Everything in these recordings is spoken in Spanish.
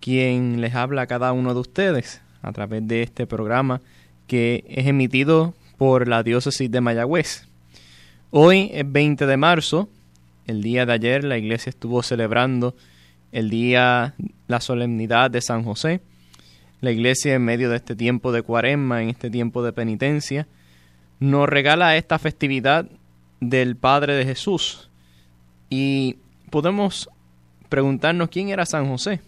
quien les habla a cada uno de ustedes a través de este programa que es emitido por la diócesis de Mayagüez. Hoy es 20 de marzo, el día de ayer la iglesia estuvo celebrando el día, la solemnidad de San José. La iglesia en medio de este tiempo de cuaresma, en este tiempo de penitencia, nos regala esta festividad del Padre de Jesús, y podemos preguntarnos quién era San José.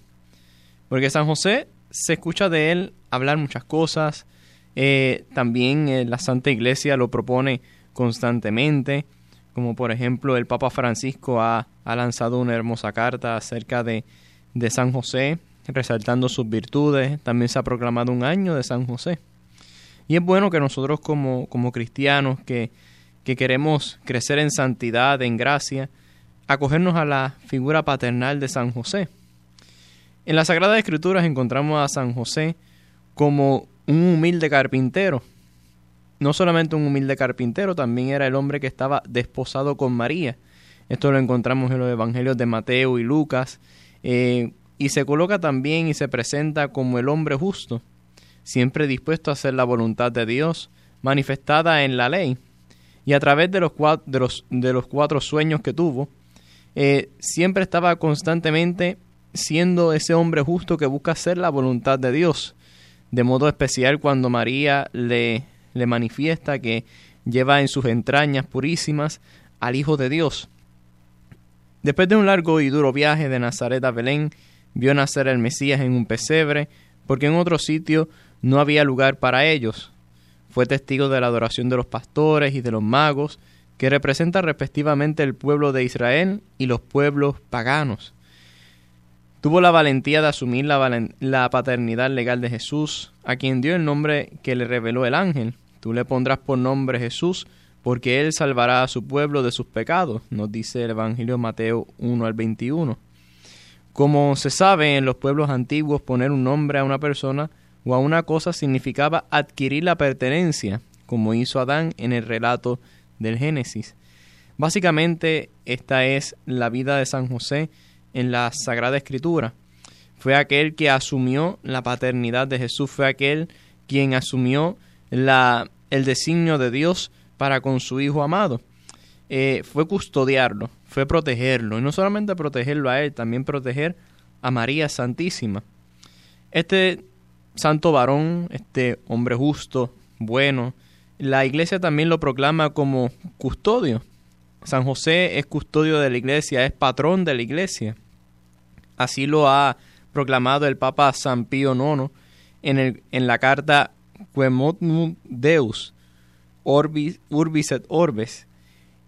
Porque San José se escucha de él hablar muchas cosas. Eh, también eh, la Santa Iglesia lo propone constantemente. Como por ejemplo el Papa Francisco ha, lanzado una hermosa carta acerca de, de San José, resaltando sus virtudes. También se ha proclamado un año de San José. Y es bueno que nosotros como, como cristianos que, que queremos crecer en santidad, en gracia, acogernos a la figura paternal de San José. En las Sagradas Escrituras encontramos a San José como un humilde carpintero. No solamente un humilde carpintero, también era el hombre que estaba desposado con María. Esto lo encontramos en los Evangelios de Mateo y Lucas. Eh, y se coloca también y se presenta como el hombre justo, siempre dispuesto a hacer la voluntad de Dios, manifestada en la ley. Y a través de los, los, de los cuatro sueños que tuvo, eh, siempre estaba constantemente siendo ese hombre justo que busca hacer la voluntad de Dios. De modo especial cuando María le, le manifiesta que lleva en sus entrañas purísimas al Hijo de Dios. Después de un largo y duro viaje de Nazaret a Belén, vio nacer el Mesías en un pesebre, porque en otro sitio no había lugar para ellos. Fue testigo de la adoración de los pastores y de los magos, que representa respectivamente el pueblo de Israel y los pueblos paganos. Tuvo la valentía de asumir la, paternidad legal de Jesús, a quien dio el nombre que le reveló el ángel. Tú le pondrás por nombre Jesús, porque él salvará a su pueblo de sus pecados, nos dice el Evangelio Mateo 1 al 21. Como se sabe en los pueblos antiguos, poner un nombre a una persona o a una cosa significaba adquirir la pertenencia, como hizo Adán en el relato del Génesis. Básicamente, esta es la vida de San José en la Sagrada Escritura. Fue aquel que asumió la paternidad de Jesús, fue aquel quien asumió la, el designio de Dios para con su Hijo amado. Eh, fue custodiarlo, fue protegerlo, y no solamente protegerlo a él, también proteger a María Santísima. Este santo varón, este hombre justo, bueno, la iglesia también lo proclama como custodio. San José es custodio de la iglesia, es patrón de la iglesia. Así lo ha proclamado el Papa San Pío IX en, el, en la carta Quemotnum Deus, Orbis, Urbis et Orbes.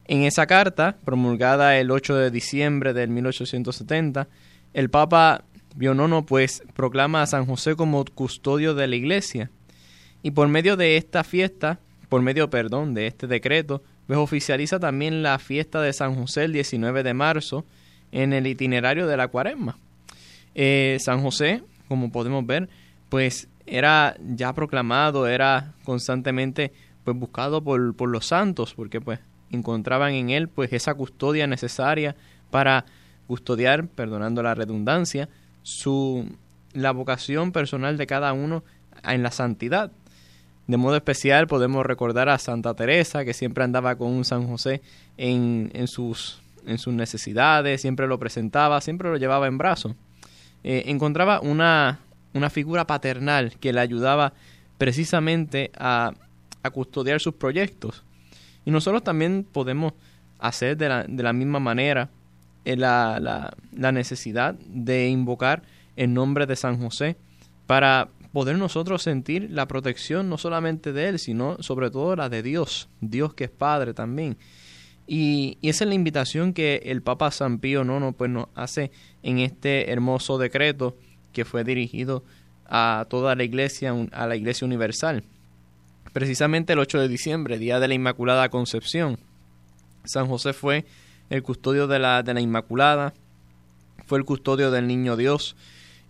En esa carta, promulgada el 8 de diciembre de 1870, el Papa Pío pues proclama a San José como custodio de la iglesia. Y por medio de esta fiesta por medio, perdón, de este decreto, pues oficializa también la fiesta de San José el 19 de marzo en el itinerario de la cuaresma. Eh, San José, como podemos ver, pues era ya proclamado, era constantemente pues buscado por, por los santos, porque pues encontraban en él pues esa custodia necesaria para custodiar, perdonando la redundancia, su la vocación personal de cada uno en la santidad. De modo especial podemos recordar a Santa Teresa, que siempre andaba con un San José en, en, sus, en sus necesidades, siempre lo presentaba, siempre lo llevaba en brazos. Eh, encontraba una, una figura paternal que le ayudaba precisamente a, a custodiar sus proyectos. Y nosotros también podemos hacer de la, de la misma manera eh, la, la, la, necesidad de invocar el nombre de San José para poder nosotros sentir la protección no solamente de Él, sino sobre todo la de Dios, Dios que es Padre también. Y, esa es la invitación que el Papa San Pío IX pues, nos hace en este hermoso decreto que fue dirigido a toda la iglesia, a la iglesia universal. Precisamente el 8 de diciembre, día de la Inmaculada Concepción, San José fue el custodio de la, de la Inmaculada, fue el custodio del Niño Dios,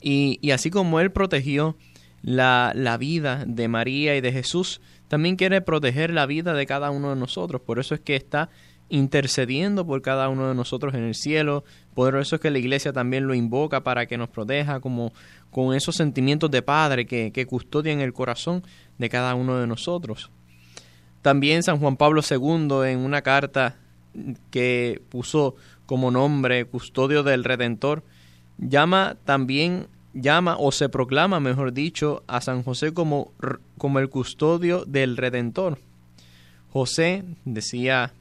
y, y así como él protegió la, la vida de María y de Jesús, también quiere proteger la vida de cada uno de nosotros. Por eso es que está intercediendo por cada uno de nosotros en el cielo. Por eso es que la iglesia también lo invoca para que nos proteja como con esos sentimientos de Padre que, que custodian el corazón de cada uno de nosotros. También San Juan Pablo II en una carta que puso como nombre custodio del Redentor, llama también llama o se proclama, mejor dicho, a San José como, como el custodio del Redentor. José, decía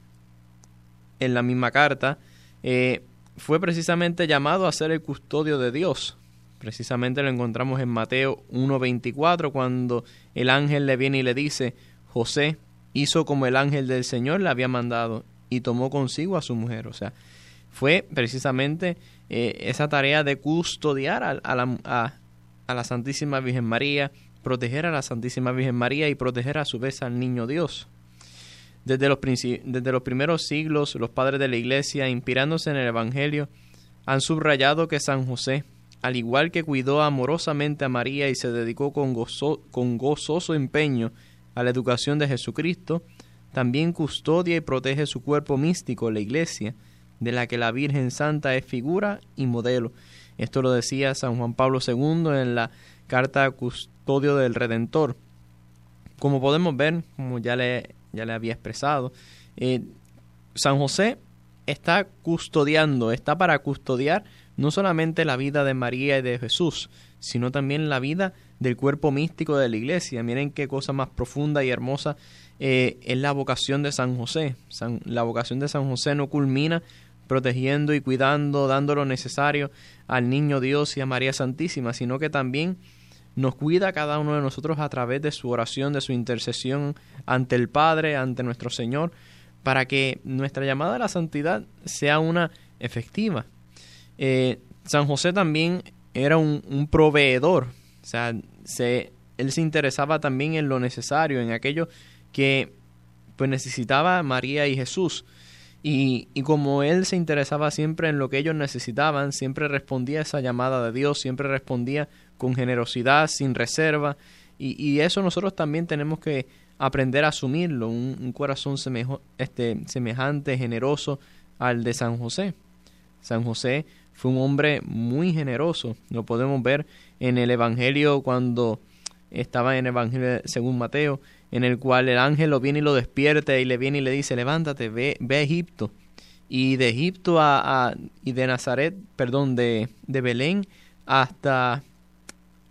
en la misma carta, eh, fue precisamente llamado a ser el custodio de Dios. Precisamente lo encontramos en Mateo 1.24, cuando el ángel le viene y le dice, José hizo como el ángel del Señor le había mandado y tomó consigo a su mujer. O sea, fue precisamente eh, esa tarea de custodiar a, la, a la Santísima Virgen María, proteger a la Santísima Virgen María y proteger a su vez al Niño Dios. Desde los, desde los primeros siglos, los padres de la Iglesia, inspirándose en el Evangelio, han subrayado que San José, al igual que cuidó amorosamente a María y se dedicó con, con gozoso empeño a la educación de Jesucristo, también custodia y protege su cuerpo místico, la Iglesia, de la que la Virgen Santa es figura y modelo. Esto lo decía San Juan Pablo II en la carta Custodio del Redentor. Como podemos ver, como ya le, ya le había expresado, eh, San José está custodiando, está para custodiar no solamente la vida de María y de Jesús, sino también la vida del cuerpo místico de la iglesia. Miren qué cosa más profunda y hermosa eh, es la vocación de San José. la vocación de San José no culmina protegiendo y cuidando, dando lo necesario al niño Dios y a María Santísima, sino que también nos cuida a cada uno de nosotros a través de su oración, de su intercesión ante el Padre, ante nuestro Señor, para que nuestra llamada a la santidad sea una efectiva. Eh, San José también era un, proveedor, o sea, se, él se interesaba también en lo necesario, en aquello que pues necesitaba María y Jesús. Y, y, como él se interesaba siempre en lo que ellos necesitaban, siempre respondía a esa llamada de Dios, siempre respondía con generosidad, sin reserva. Y, y eso nosotros también tenemos que aprender a asumirlo, un, corazón este, semejante, generoso al de San José. San José fue un hombre muy generoso, lo podemos ver en el Evangelio cuando estaba en el Evangelio según Mateo, en el cual el ángel lo viene y lo despierta y le viene y le dice, levántate, ve, ve a Egipto. Y de Egipto a, y de Nazaret, perdón, de, de Belén hasta,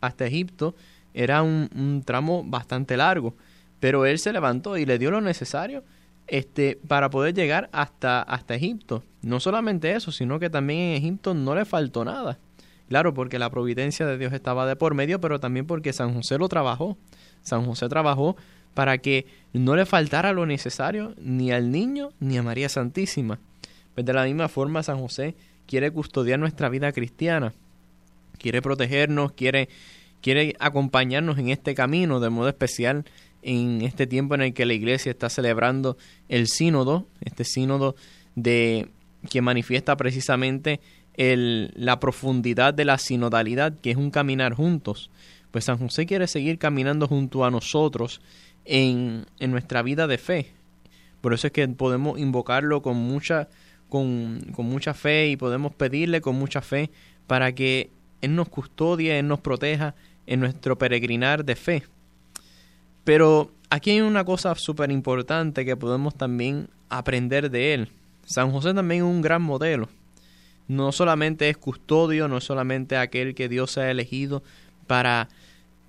hasta Egipto era un, tramo bastante largo. Pero él se levantó y le dio lo necesario este, para poder llegar hasta, hasta Egipto. No solamente eso, sino que también en Egipto no le faltó nada. Claro, porque la providencia de Dios estaba de por medio, pero también porque San José lo trabajó. San José trabajó para que no le faltara lo necesario ni al niño ni a María Santísima. Pues de la misma forma San José quiere custodiar nuestra vida cristiana, quiere protegernos, quiere, quiere acompañarnos en este camino de modo especial en este tiempo en el que la iglesia está celebrando el sínodo, este sínodo de que manifiesta precisamente el, la profundidad de la sinodalidad, que es un caminar juntos. Pues San José quiere seguir caminando junto a nosotros en, en nuestra vida de fe. Por eso es que podemos invocarlo con mucha, con, con mucha fe y podemos pedirle con mucha fe para que Él nos custodie, Él nos proteja en nuestro peregrinar de fe. Pero aquí hay una cosa súper importante que podemos también aprender de Él. San José también es un gran modelo. No solamente es custodio, no solamente aquel que Dios ha elegido para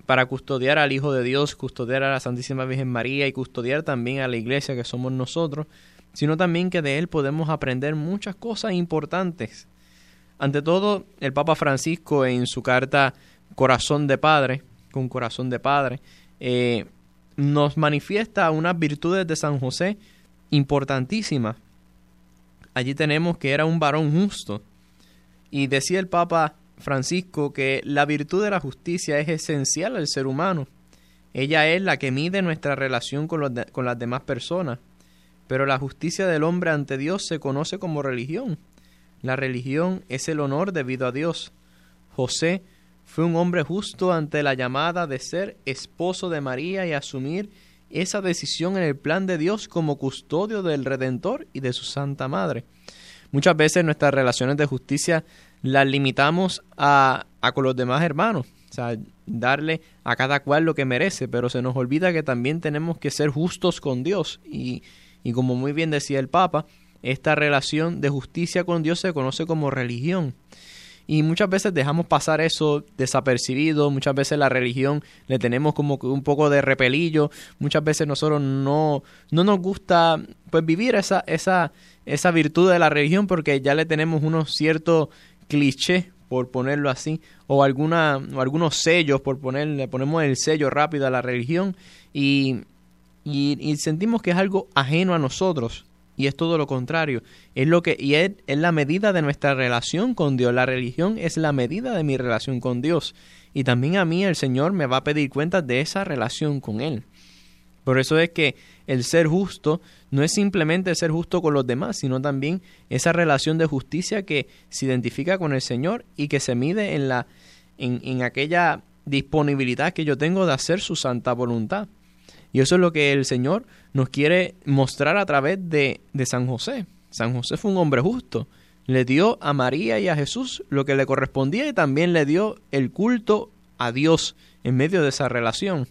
para custodiar al Hijo de Dios, custodiar a la Santísima Virgen María y custodiar también a la iglesia que somos nosotros, sino también que de Él podemos aprender muchas cosas importantes. Ante todo, el Papa Francisco en su carta Corazón de Padre, con Corazón de Padre, eh, nos manifiesta unas virtudes de San José importantísimas. Allí tenemos que era un varón justo. Y decía el Papa Francisco que la virtud de la justicia es esencial al ser humano. Ella es la que mide nuestra relación con, con las demás personas. Pero la justicia del hombre ante Dios se conoce como religión. La religión es el honor debido a Dios. José fue un hombre justo ante la llamada de ser esposo de María y asumir esa decisión en el plan de Dios como custodio del Redentor y de su Santa Madre. Muchas veces nuestras relaciones de justicia las limitamos a, a con los demás hermanos, o sea, darle a cada cual lo que merece, pero se nos olvida que también tenemos que ser justos con Dios y, y como muy bien decía el Papa, esta relación de justicia con Dios se conoce como religión. Y muchas veces dejamos pasar eso desapercibido, muchas veces la religión le tenemos como un poco de repelillo, muchas veces nosotros no, no nos gusta pues vivir esa, esa, esa virtud de la religión porque ya le tenemos unos ciertos clichés por ponerlo así, o alguna, o algunos sellos por ponerle, ponemos el sello rápido a la religión y, y sentimos que es algo ajeno a nosotros y es todo lo contrario. Es lo que y es, la medida de nuestra relación con Dios. La religión es la medida de mi relación con Dios. Y también a mí el Señor me va a pedir cuentas de esa relación con Él. Por eso es que el ser justo no es simplemente ser justo con los demás, sino también esa relación de justicia que se identifica con el Señor y que se mide en la en, en aquella disponibilidad que yo tengo de hacer su santa voluntad. Y eso es lo que el Señor nos quiere mostrar a través de, de San José. San José fue un hombre justo. Le dio a María y a Jesús lo que le correspondía y también le dio el culto a Dios en medio de esa relación.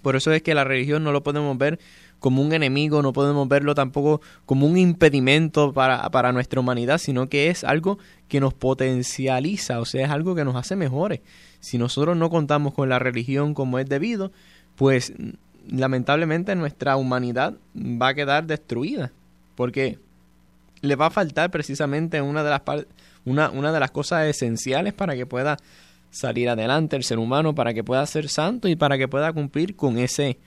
Por eso es que la religión no lo podemos ver como un enemigo, no podemos verlo tampoco como un impedimento para, para, nuestra humanidad, sino que es algo que nos potencializa, o sea, es algo que nos hace mejores. Si nosotros no contamos con la religión como es debido, pues lamentablemente nuestra humanidad va a quedar destruida, porque le va a faltar precisamente una de las una, una de las cosas esenciales para que pueda salir adelante el ser humano, para que pueda ser santo y para que pueda cumplir con ese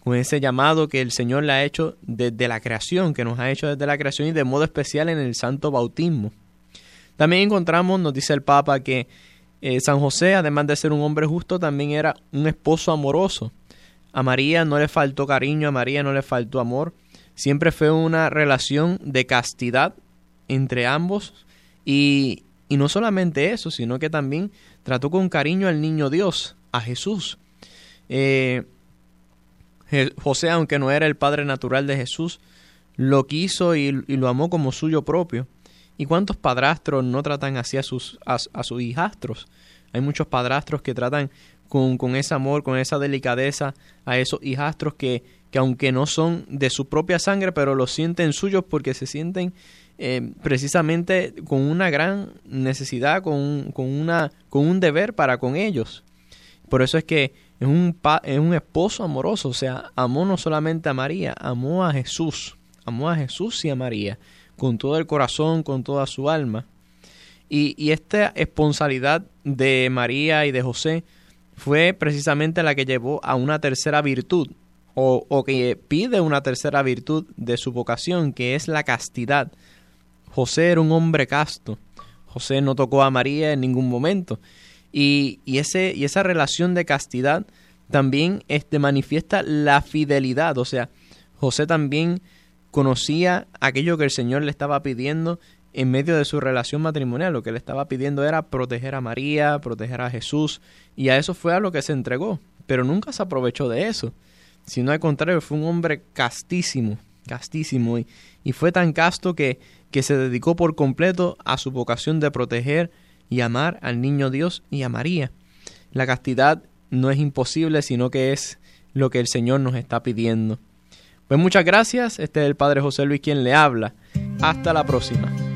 con ese llamado que el Señor le ha hecho desde la creación, que nos ha hecho desde la creación y de modo especial en el santo bautismo. También encontramos, nos dice el Papa, que eh, San José, además de ser un hombre justo, también era un esposo amoroso. A María no le faltó cariño, a María no le faltó amor. Siempre fue una relación de castidad entre ambos y, y no solamente eso, sino que también trató con cariño al niño Dios, a Jesús. Eh, José, aunque no era el padre natural de Jesús, lo quiso y, lo amó como suyo propio. ¿Y cuántos padrastros no tratan así a sus, a sus hijastros? Hay muchos padrastros que tratan con, con, ese amor, con esa delicadeza a esos hijastros que, que aunque no son de su propia sangre, pero los sienten suyos porque se sienten eh, precisamente con una gran necesidad, con, con, una, con un deber para con ellos. Por eso es que es un, es un esposo amoroso, o sea, amó no solamente a María, amó a Jesús, amó a Jesús y a María, con todo el corazón, con toda su alma. Y, y esta esponsalidad de María y de José fue precisamente la que llevó a una tercera virtud, o, que pide una tercera virtud de su vocación, que es la castidad. José era un hombre casto. José no tocó a María en ningún momento. Y, y, ese, y esa relación de castidad también este, manifiesta la fidelidad. O sea, José también conocía aquello que el Señor le estaba pidiendo en medio de su relación matrimonial. Lo que le estaba pidiendo era proteger a María, proteger a Jesús, y a eso fue a lo que se entregó. Pero nunca se aprovechó de eso, sino al contrario, fue un hombre castísimo, castísimo, y, y fue tan casto que, que se dedicó por completo a su vocación de proteger y amar al niño Dios y a María. La castidad no es imposible, sino que es lo que el Señor nos está pidiendo. Pues muchas gracias, este es el Padre José Luis quien le habla. Hasta la próxima.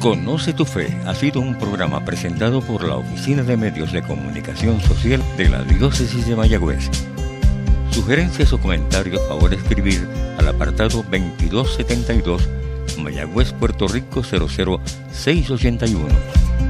Conoce tu fe ha sido un programa presentado por la Oficina de Medios de Comunicación Social de la Diócesis de Mayagüez. Sugerencias o comentarios favor escribir al apartado 2272 Mayagüez, Puerto Rico 00681